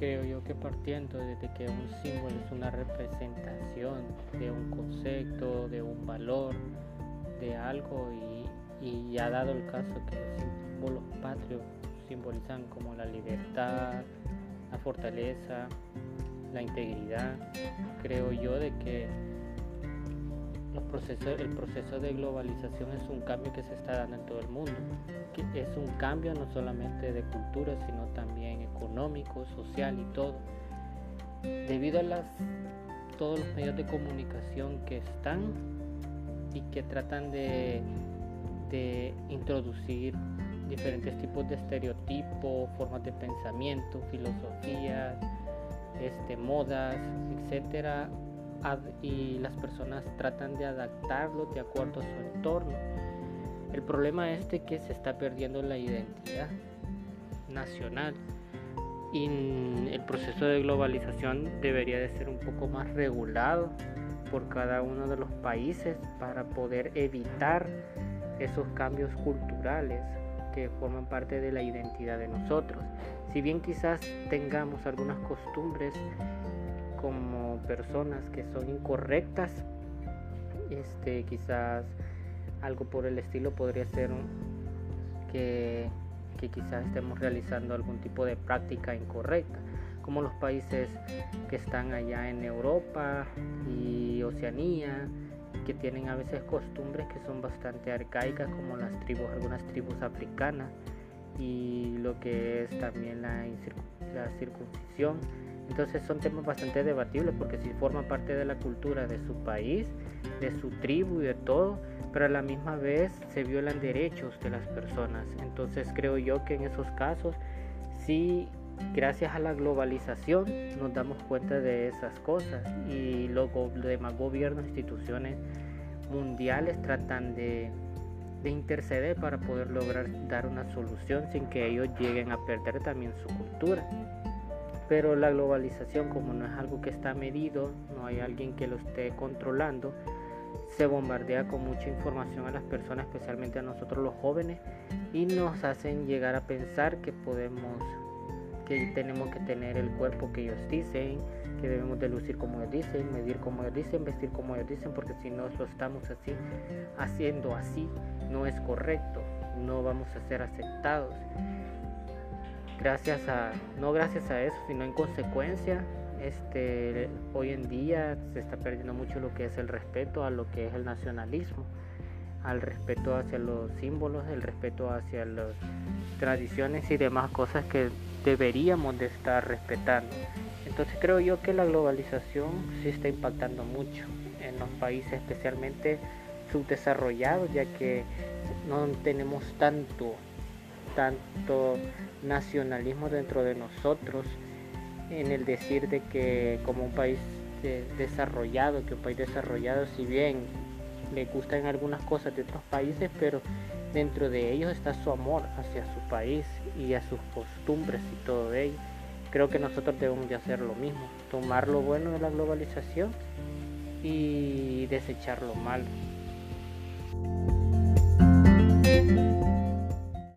creo yo que partiendo desde que un símbolo es una representación de un concepto, de un valor, de algo y, y ha dado el caso que los símbolos patrios simbolizan como la libertad, la fortaleza, la integridad, creo yo de que los procesos, el proceso de globalización es un cambio que se está dando en todo el mundo. Que es un cambio no solamente de cultura, sino también económico, social y todo. Debido a las, todos los medios de comunicación que están y que tratan de, de introducir diferentes tipos de estereotipos, formas de pensamiento, filosofías, este, modas, etcétera, y las personas tratan de adaptarlo de acuerdo a su entorno. El problema es de que se está perdiendo la identidad nacional y el proceso de globalización debería de ser un poco más regulado por cada uno de los países para poder evitar esos cambios culturales que forman parte de la identidad de nosotros. Si bien quizás tengamos algunas costumbres como personas que son incorrectas, este, quizás algo por el estilo podría ser que, que quizás estemos realizando algún tipo de práctica incorrecta, como los países que están allá en Europa y Oceanía, que tienen a veces costumbres que son bastante arcaicas, como las tribus, algunas tribus africanas, y lo que es también la, la circuncisión entonces son temas bastante debatibles porque si forman parte de la cultura de su país, de su tribu y de todo, pero a la misma vez se violan derechos de las personas. Entonces creo yo que en esos casos sí, gracias a la globalización nos damos cuenta de esas cosas y los demás gobiernos, instituciones mundiales tratan de, de interceder para poder lograr dar una solución sin que ellos lleguen a perder también su cultura. Pero la globalización, como no es algo que está medido, no hay alguien que lo esté controlando, se bombardea con mucha información a las personas, especialmente a nosotros los jóvenes, y nos hacen llegar a pensar que podemos, que tenemos que tener el cuerpo que ellos dicen, que debemos de lucir como ellos dicen, medir como ellos dicen, vestir como ellos dicen, porque si no lo estamos así, haciendo así, no es correcto, no vamos a ser aceptados gracias a, no gracias a eso, sino en consecuencia, este, hoy en día se está perdiendo mucho lo que es el respeto a lo que es el nacionalismo, al respeto hacia los símbolos, el respeto hacia las tradiciones y demás cosas que deberíamos de estar respetando. Entonces creo yo que la globalización sí está impactando mucho en los países especialmente subdesarrollados ya que no tenemos tanto tanto nacionalismo dentro de nosotros en el decir de que como un país desarrollado, que un país desarrollado si bien le gustan algunas cosas de otros países, pero dentro de ellos está su amor hacia su país y a sus costumbres y todo ello. Creo que nosotros debemos de hacer lo mismo, tomar lo bueno de la globalización y desechar lo malo. Música